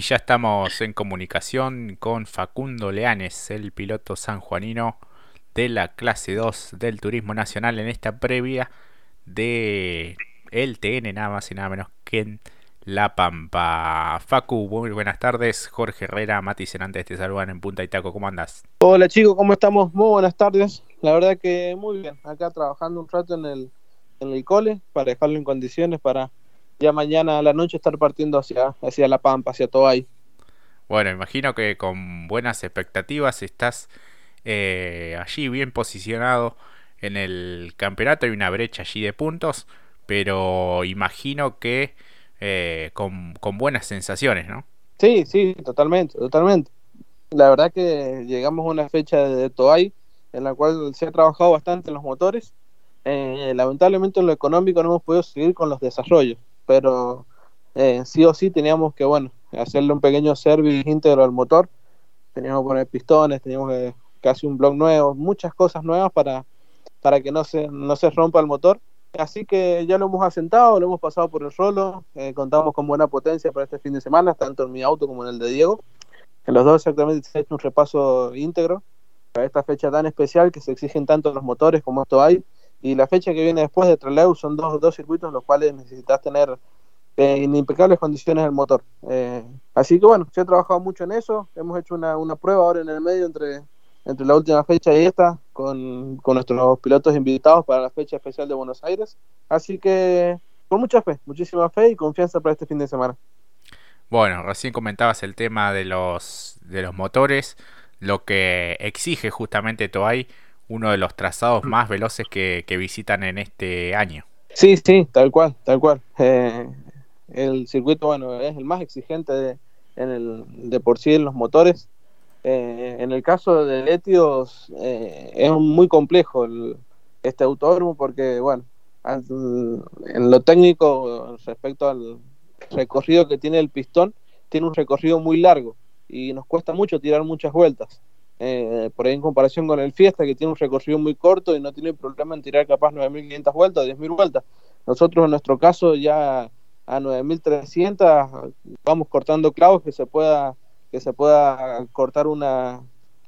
Y ya estamos en comunicación con Facundo Leanes, el piloto sanjuanino de la clase 2 del Turismo Nacional en esta previa de el TN, nada más y nada menos que en La Pampa. Facu, muy buenas tardes. Jorge Herrera, Mati Senantes te saludan en Punta Itaco. ¿Cómo andas? Hola chicos, ¿cómo estamos? Muy buenas tardes. La verdad que muy bien. Acá trabajando un rato en el, en el cole para dejarlo en condiciones para ya mañana a la noche estar partiendo hacia, hacia La Pampa, hacia Tobay. Bueno, imagino que con buenas expectativas estás eh, allí bien posicionado en el campeonato. Hay una brecha allí de puntos, pero imagino que eh, con, buenas sensaciones, ¿no? Sí, sí, totalmente, totalmente. La verdad que llegamos a una fecha de Toay en la cual se ha trabajado bastante en los motores. Eh, lamentablemente en lo económico no hemos podido seguir con los desarrollos pero eh, sí o sí teníamos que, bueno, hacerle un pequeño service íntegro al motor. Teníamos que poner pistones, teníamos que casi un block nuevo, muchas cosas nuevas para, para que no se, no se rompa el motor. Así que ya lo hemos asentado, lo hemos pasado por el rolo, eh, contamos con buena potencia para este fin de semana, tanto en mi auto como en el de Diego. En los dos exactamente se ha hecho un repaso íntegro para esta fecha tan especial que se exigen tanto los motores como esto hay y la fecha que viene después de Trelew son dos, dos circuitos los cuales necesitas tener eh, en impecables condiciones el motor. Eh, así que bueno, se ha trabajado mucho en eso, hemos hecho una, una, prueba ahora en el medio entre, entre la última fecha y esta con, con nuestros pilotos invitados para la fecha especial de Buenos Aires. Así que con mucha fe, muchísima fe y confianza para este fin de semana. Bueno, recién comentabas el tema de los, de los motores, lo que exige justamente Toay uno de los trazados más veloces que, visitan en este año. Sí, sí, tal cual, tal cual. Eh, el circuito, bueno, es el más exigente de, en el, de por sí en los motores. Eh, en el caso de Letios eh, es muy complejo este autódromo porque, bueno, en lo técnico respecto al recorrido que tiene el pistón, tiene un recorrido muy largo y nos cuesta mucho tirar muchas vueltas. Eh, por ahí en comparación con el Fiesta, que tiene un recorrido muy corto y no tiene problema en tirar capaz 9.500 vueltas o 10.000 vueltas. Nosotros en nuestro caso ya a 9.300 vamos cortando clavos que se pueda que se pueda cortar una,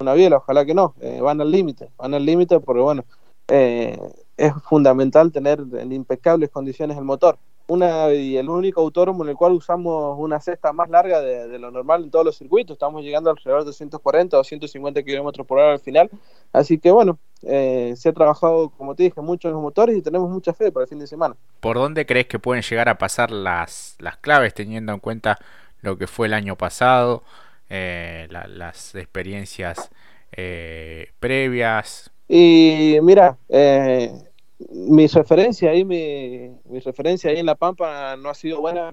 una biela, ojalá que no, eh, van al límite, van al límite porque bueno, eh, es fundamental tener en impecables condiciones el motor una y el único autódromo en el cual usamos una cesta más larga de, lo normal en todos los circuitos. Estamos llegando alrededor de 140 o 150 kilómetros por hora al final. Así que bueno, eh, se ha trabajado, como te dije, mucho en los motores y tenemos mucha fe para el fin de semana. ¿Por dónde crees que pueden llegar a pasar las, las claves teniendo en cuenta lo que fue el año pasado, eh, las experiencias eh, previas? Y mira, eh, mi referencia ahí, mi, mi, referencia ahí en La Pampa no ha sido buena.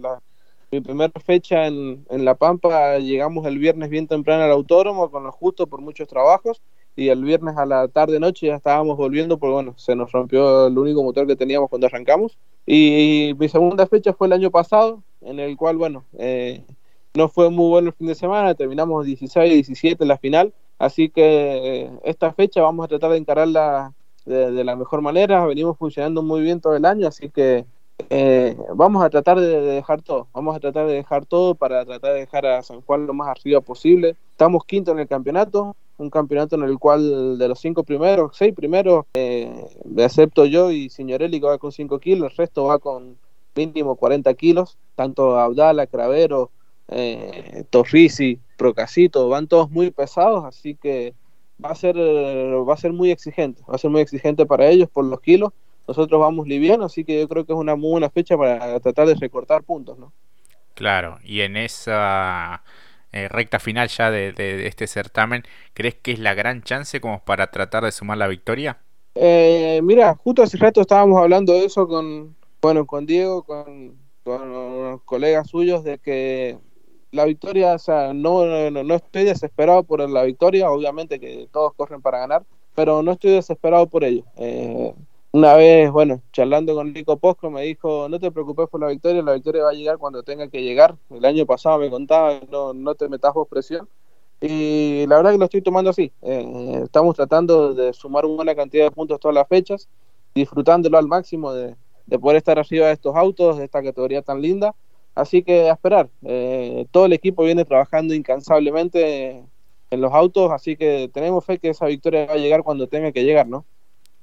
mi primera fecha en, en, La Pampa llegamos el viernes bien temprano al autódromo con lo justo por muchos trabajos y el viernes a la tarde noche ya estábamos volviendo porque bueno, se nos rompió el único motor que teníamos cuando arrancamos. Y, mi segunda fecha fue el año pasado, en el cual bueno, eh, no fue muy bueno el fin de semana, terminamos 16 y 17 en la final. Así que eh, esta fecha vamos a tratar de encararla de, la mejor manera, venimos funcionando muy bien todo el año, así que eh, vamos a tratar de, dejar todo, vamos a tratar de dejar todo para tratar de dejar a San Juan lo más arriba posible. Estamos quinto en el campeonato, un campeonato en el cual de los cinco primeros, seis primeros, eh, excepto yo y Signorelli que va con 5 kilos, el resto va con mínimo 40 kilos, tanto Abdala, Cravero, eh, Procasito, van todos muy pesados, así que va a ser va a ser muy exigente, va a ser muy exigente para ellos por los kilos. Nosotros vamos livianos, así que yo creo que es una muy buena fecha para tratar de recortar puntos, ¿no? Claro, y en esa eh, recta final ya de, este certamen, ¿crees que es la gran chance como para tratar de sumar la victoria? Eh, mira, justo hace rato estábamos hablando de eso con, bueno, con Diego, con, con unos colegas suyos, de que la victoria, o sea, no, no, estoy desesperado por la victoria, obviamente que todos corren para ganar, pero no estoy desesperado por ello. Eh, una vez, bueno, charlando con Nico Posco, me dijo, no te preocupes por la victoria, la victoria va a llegar cuando tenga que llegar. El año pasado me contaba, no, no te metas vos presión. Y la verdad que lo estoy tomando así. Eh, estamos tratando de sumar una buena cantidad de puntos todas las fechas, disfrutándolo al máximo de, de poder estar arriba de estos autos, de esta categoría tan linda Así que a esperar. Eh, todo el equipo viene trabajando incansablemente en los autos, así que tenemos fe que esa victoria va a llegar cuando tenga que llegar, ¿no?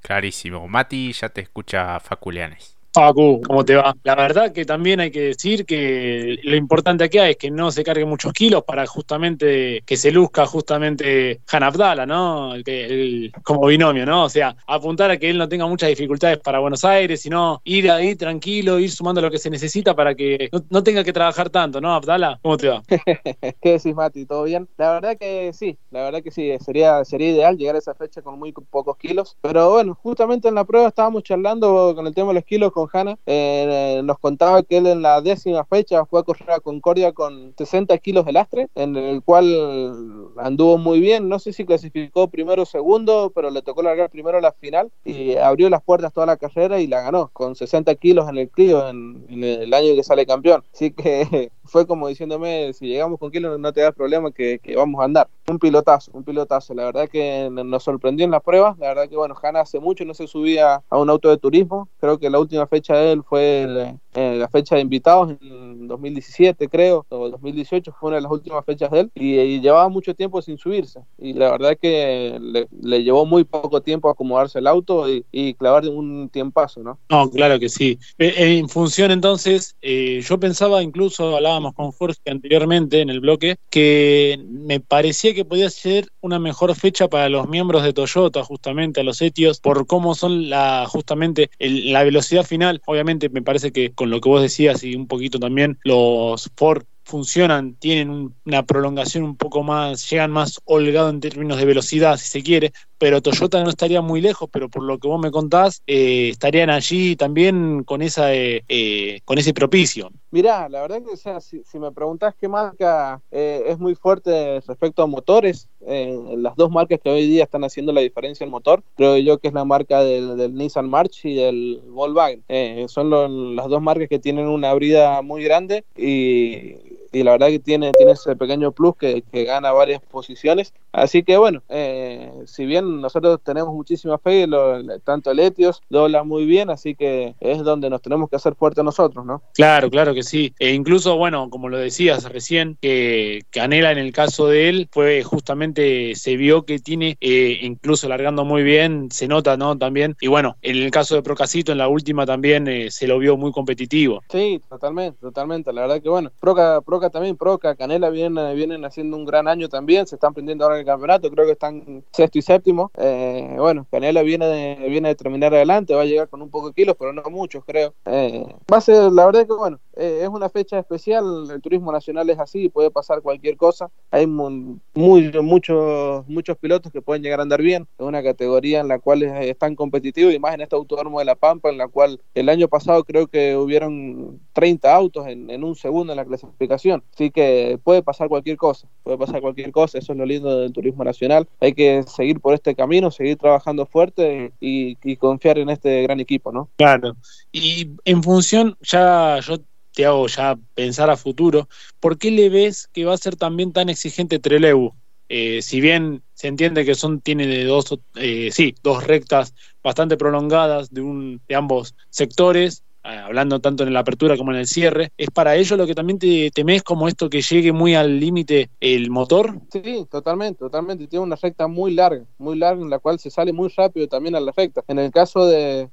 Clarísimo. Mati, ya te escucha Faculianes. Facu, ¿cómo te va? La verdad que también hay que decir que lo importante acá es que no se cargue muchos kilos para justamente que se luzca justamente Han Abdala, ¿no? El, como binomio, ¿no? O sea, apuntar a que él no tenga muchas dificultades para Buenos Aires, sino ir ahí tranquilo, ir sumando lo que se necesita para que no, tenga que trabajar tanto, ¿no, Abdala? ¿Cómo te va? ¿Qué decís, Mati? ¿Todo bien? La verdad que sí, la verdad que sí, sería, sería ideal llegar a esa fecha con muy pocos kilos, pero bueno, justamente en la prueba estábamos charlando con el tema de los kilos Hanna, eh, nos contaba que él en la décima fecha fue a correr a Concordia con 60 kilos de lastre, en el cual anduvo muy bien, no sé si clasificó primero o segundo, pero le tocó largar primero la final y abrió las puertas toda la carrera y la ganó con 60 kilos en el Clio en, el año que sale campeón. Así que fue como diciéndome, si llegamos con kilos no te das problema que, que, vamos a andar. Un pilotazo, un pilotazo. La verdad que nos sorprendió en las pruebas. La verdad que, bueno, Hanna hace mucho no se subía a un auto de turismo. Creo que la última fecha de él fue eh, la fecha de invitados en 2017, creo, o 2018 fue una de las últimas fechas de él. Y, llevaba mucho tiempo sin subirse. Y la verdad que le, llevó muy poco tiempo acomodarse el auto y, clavar un tiempazo, ¿no? No, claro que sí. En función entonces, eh, yo pensaba incluso, hablábamos con Jorge anteriormente en el bloque, que me parecía que podía ser una mejor fecha para los miembros de Toyota, justamente a los etios, por cómo son la justamente la velocidad final. Obviamente me parece que con lo que vos decías y un poquito también los Ford funcionan, tienen una prolongación un poco más, llegan más holgado en términos de velocidad, si se quiere, pero Toyota no estaría muy lejos, pero por lo que vos me contás, eh, estarían allí también con esa eh, eh, con ese propicio. Mirá, la verdad que si, me preguntás qué marca es muy fuerte respecto a motores, las dos marcas que hoy día están haciendo la diferencia en motor, creo yo que es la marca del, Nissan March y del Volkswagen. son las dos marcas que tienen una brida muy grande y la verdad que tiene, tiene ese pequeño plus que gana varias posiciones. Así que bueno, eh, si bien nosotros tenemos muchísima fe, lo, tanto el Etios dobla muy bien, así que es donde nos tenemos que hacer fuerte nosotros, ¿no? Claro, claro que sí. E incluso, bueno, como lo decías recién, que Canela en el caso de él fue justamente, se vio que tiene, eh, incluso largando muy bien, se nota, ¿no? También. Y bueno, en el caso de Procasito, en la última también eh, se lo vio muy competitivo. Sí, totalmente, totalmente. La verdad que bueno, Proca, Proca también, Proca, Canela vienen, vienen haciendo un gran año también, se están prendiendo ahora el campeonato, creo que están sexto y séptimo. Eh, bueno, Canela viene de, viene de terminar adelante, va a llegar con un poco de kilos, pero no muchos, creo. Eh, va a ser, la verdad que bueno, eh, es una fecha especial, el turismo nacional es así, puede pasar cualquier cosa. Hay muy, muchos, muchos pilotos que pueden llegar a andar bien, es una categoría en la cual es, tan competitivo y más en este autódromo de La Pampa, en la cual el año pasado creo que hubieron 30 autos en, en un segundo en la clasificación Así que puede pasar cualquier cosa, puede pasar cualquier cosa, eso es lo lindo del turismo nacional. Hay que seguir por este camino, seguir trabajando fuerte y, confiar en este gran equipo, ¿no? Claro. Y en función, ya yo te hago ya pensar a futuro, ¿por qué le ves que va a ser también tan exigente Trelew? Eh, si bien se entiende que son tiene de dos eh, sí dos rectas bastante prolongadas de un de ambos sectores hablando tanto en la apertura como en el cierre, ¿es para ello lo que también te temes como esto que llegue muy al límite el motor? Sí, totalmente, totalmente. Tiene una recta muy larga, muy larga, en la cual se sale muy rápido también a la recta. En el caso de,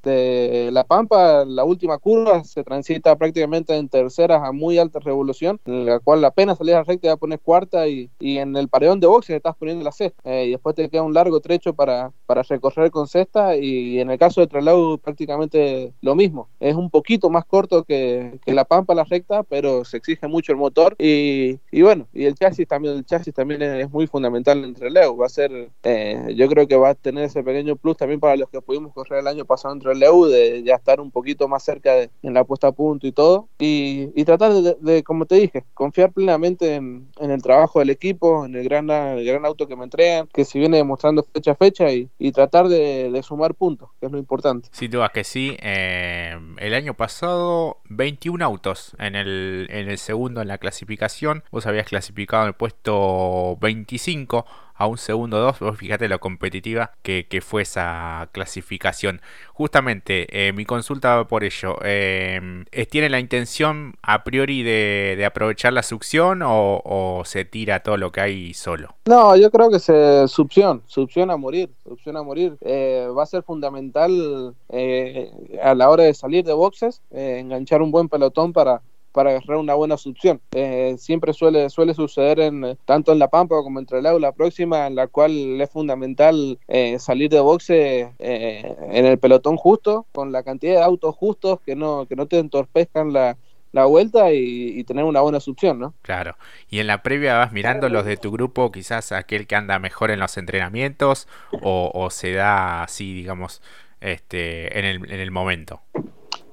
La Pampa, la última curva se transita prácticamente en terceras a muy alta revolución, en la cual apenas salís a la recta ya pones cuarta y, en el paredón de boxes estás poniendo la sexta. Eh, y después te queda un largo trecho para, para recorrer con sexta y en el caso de Tralau prácticamente lo mismo. Es un poquito más corto que, la Pampa la recta, pero se exige mucho el motor. Y, bueno, y el chasis también, el chasis también es, muy fundamental en relevo, va a ser, eh, yo creo que va a tener ese pequeño plus también para los que pudimos correr el año pasado en relevo, de ya estar un poquito más cerca de, en la puesta a punto y todo, y, tratar de, como te dije, confiar plenamente en, el trabajo del equipo, en el gran, el gran auto que me entregan, que se viene demostrando fecha a fecha y, tratar de, sumar puntos, que es lo importante. Sin duda que sí, eh, el año pasado 21 autos en el, en el segundo en la clasificación. Vos habías clasificado en el puesto 25 a un segundo 2. Vos fíjate lo competitiva que, fue esa clasificación. Justamente, eh, mi consulta va por ello. Eh, ¿Tiene la intención a priori de, aprovechar la succión o, se tira todo lo que hay solo? No, yo creo que se succión, succión a morir, succión a morir. Eh, va a ser fundamental a la hora de salir de boxes, enganchar un buen pelotón para para agarrar una buena succión. Eh, siempre suele, suele suceder en, tanto en La Pampa como entre la la próxima, en la cual es fundamental eh, salir de boxe eh, en el pelotón justo, con la cantidad de autos justos que no, que no te entorpezcan la, vuelta y, tener una buena succión, ¿no? Claro. Y en la previa vas mirando los de tu grupo, quizás aquel que anda mejor en los entrenamientos o, o se da así, digamos, este, en el, en el momento.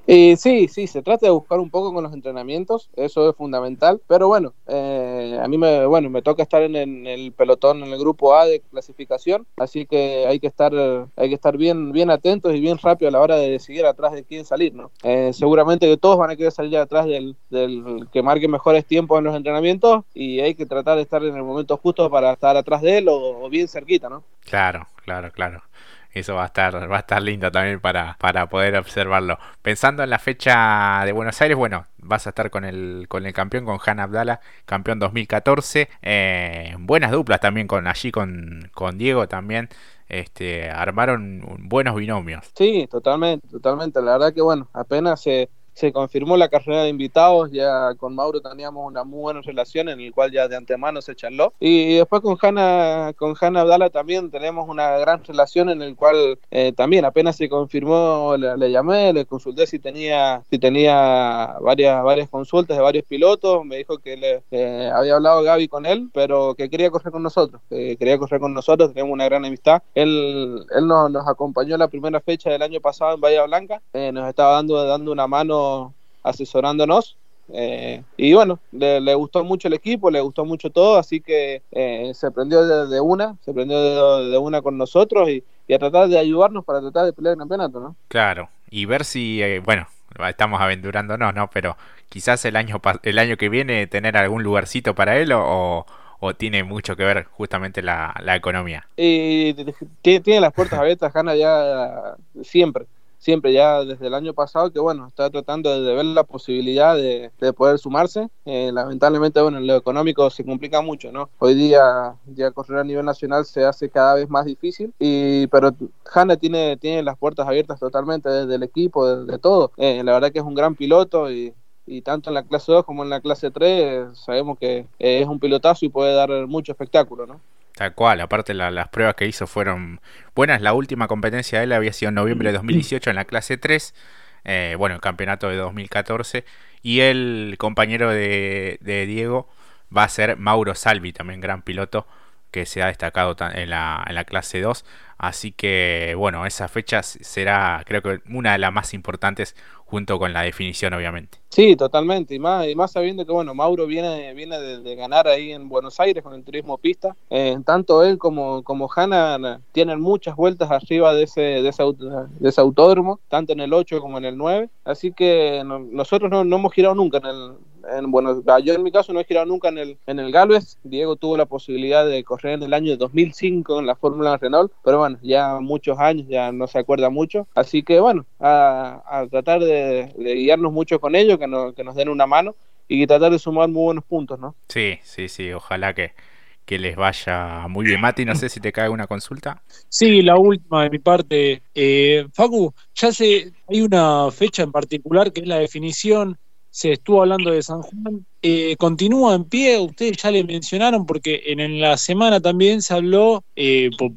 Y sí, sí, se trata de buscar un poco con los entrenamientos, eso es fundamental, pero bueno, eh, a mí me, bueno, me toca estar en, el pelotón, en el grupo A de clasificación, así que hay que estar, hay que estar bien, bien atentos y bien rápido a la hora de decidir atrás de quién salir, ¿no? Eh, seguramente que todos van a querer salir atrás del, del que marque mejores tiempos en los entrenamientos y hay que tratar de estar en el momento justo para estar atrás de él o bien cerquita, ¿no? Claro, claro, claro. Eso va a estar, va a estar lindo también para, para poder observarlo. Pensando en la fecha de Buenos Aires, bueno, vas a estar con el, con el campeón, con Han Abdala, campeón 2014. Eh, buenas duplas también con allí con, con Diego también. Este, armaron buenos binomios. Sí, totalmente, totalmente. La verdad que bueno, apenas se se confirmó la carrera de invitados, ya con Mauro teníamos una muy buena relación en el cual ya de antemano se charló. Y después con Hanna, con Hanna Abdala también tenemos una gran relación en el cual eh, también apenas se confirmó, le, llamé, le consulté si tenía, si tenía varias, varias consultas de varios pilotos, me dijo que le había hablado Gaby con él, pero que quería correr con nosotros, que quería correr con nosotros, tenemos una gran amistad. Él, él nos, nos acompañó la primera fecha del año pasado en Bahía Blanca, eh, nos estaba dando, dando una mano asesorándonos. Eh, y bueno, le, gustó mucho el equipo, le gustó mucho todo, así que eh, se prendió de, una, se prendió de, una con nosotros y, a tratar de ayudarnos para tratar de pelear el campeonato, ¿no? Claro, y ver si, eh, bueno, estamos aventurándonos, ¿no? Pero quizás el año, el año que viene tener algún lugarcito para él o, o tiene mucho que ver justamente la, la economía. Y tiene las puertas abiertas, Hanna, ya siempre siempre ya desde el año pasado que bueno, está tratando de ver la posibilidad de, poder sumarse. Eh, lamentablemente, bueno, lo económico se complica mucho, ¿no? Hoy día ya correr a nivel nacional se hace cada vez más difícil, y pero Hanna tiene, tiene las puertas abiertas totalmente desde el equipo, de, todo. Eh, la verdad que es un gran piloto y, y tanto en la clase 2 como en la clase 3 sabemos que es un pilotazo y puede dar mucho espectáculo, ¿no? Tal cual, aparte las pruebas que hizo fueron buenas. La última competencia de él había sido en noviembre de 2018 en la clase 3, eh, bueno, el campeonato de 2014. Y el compañero de, de, Diego va a ser Mauro Salvi, también gran piloto que se ha destacado en la, en la clase 2. Así que bueno, esa fecha será creo que una de las más importantes junto con la definición obviamente. Sí, totalmente, y más, y más sabiendo que bueno, Mauro viene, viene de, ganar ahí en Buenos Aires con el turismo pista, eh, tanto él como, como Hanna tienen muchas vueltas arriba de ese, de ese, autódromo, tanto en el 8 como en el 9, así que nosotros no, no hemos girado nunca en el, en, bueno, yo en mi caso no he girado nunca en el, en el Galvez. Diego tuvo la posibilidad de correr en el año 2005 en la Fórmula Renault, pero bueno, ya muchos años, ya no se acuerda mucho. Así que bueno, a, tratar de, guiarnos mucho con ellos, que, que nos den una mano y tratar de sumar muy buenos puntos, ¿no? Sí, sí, sí, ojalá que, que les vaya muy bien. Mati, no sé si te cae una consulta. Sí, la última de mi parte. Eh, Facu, ya sé, hay una fecha en particular que es la definición se estuvo hablando de San Juan. Eh, continúa en pie, ustedes ya le mencionaron, porque en, la semana también se habló eh, por,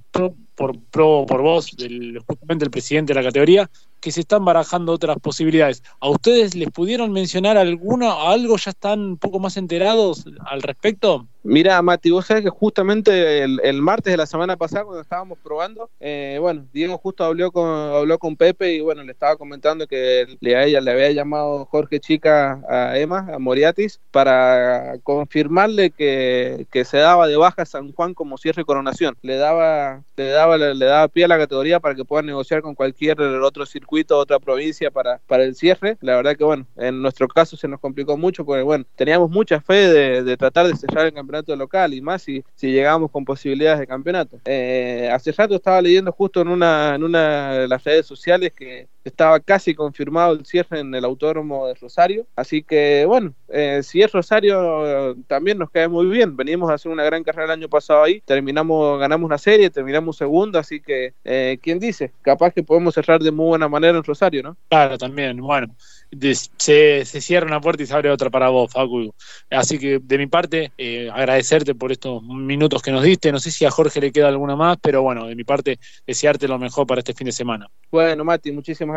por, por, por voz del, justamente el presidente de la categoría, que se están barajando otras posibilidades. ¿A ustedes les pudieron mencionar alguna, algo? ¿Ya están un poco más enterados al respecto? Mira, Mati, vos sabés que justamente el, martes de la semana pasada, cuando estábamos probando, eh, bueno, Diego justo habló con, habló con Pepe y bueno, le estaba comentando que le, a ella le había llamado Jorge Chica a Emma, a Moriatis, para confirmarle que, se daba de baja San Juan como cierre coronación. Le daba, le daba, le, daba pie a la categoría para que puedan negociar con cualquier otro circuito, otra provincia para, para el cierre. La verdad que bueno, en nuestro caso se nos complicó mucho porque bueno, teníamos mucha fe de, de tratar de cerrar el campeonato local y más si, si llegamos con posibilidades de campeonato. Eh, hace rato estaba leyendo justo en una, en una de las redes sociales que estaba casi confirmado el cierre en el autódromo de Rosario, así que bueno, eh, si es Rosario también nos cae muy bien, venimos a hacer una gran carrera el año pasado ahí, terminamos, ganamos una serie, terminamos segundo, así que, eh, ¿quién dice? Capaz que podemos cerrar de muy buena manera en Rosario, ¿no? Claro, también, bueno, se, se, cierra una puerta y se abre otra para vos, Facu. Así que de mi parte, eh, agradecerte por estos minutos que nos diste. No sé si a Jorge le queda alguna más, pero bueno, de mi parte, desearte lo mejor para este fin de semana. Bueno, Mati, muchísimas gracias.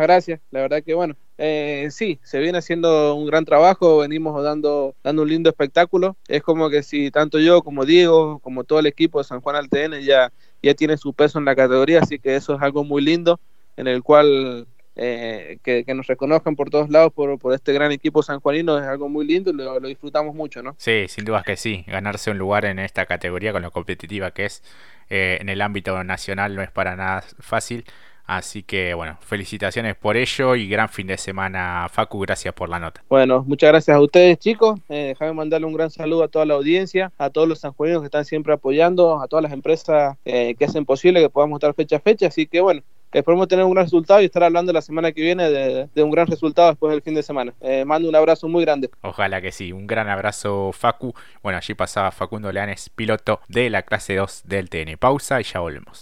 La verdad que bueno, eh, sí, se viene haciendo un gran trabajo, venimos dando, dando un lindo espectáculo. Es como que si tanto yo como Diego, como todo el equipo de San Juan Altn ya, ya tiene su peso en la categoría, así que eso es algo muy lindo en el cual eh, que, nos reconozcan por todos lados por, este gran equipo sanjuanino es algo muy lindo y lo, disfrutamos mucho, ¿no? Sí, sin duda que sí. Ganarse un lugar en esta categoría con lo competitiva que es eh, en el ámbito nacional no es para nada fácil. Así que bueno, felicitaciones por ello y gran fin de semana, Facu, gracias por la nota. Bueno, muchas gracias a ustedes, chicos. Eh, déjame mandarle un gran saludo a toda la audiencia, a todos los sanjuaninos que están siempre apoyando, a todas las empresas eh, que hacen posible que podamos estar fecha a fecha. Así que bueno, esperemos tener un gran resultado y estar hablando la semana que viene de, un gran resultado después del fin de semana. Eh, mando un abrazo muy grande. Ojalá que sí, un gran abrazo Facu. Bueno, allí pasaba Facundo Leanes, piloto de la clase 2 del TN. Pausa y ya volvemos.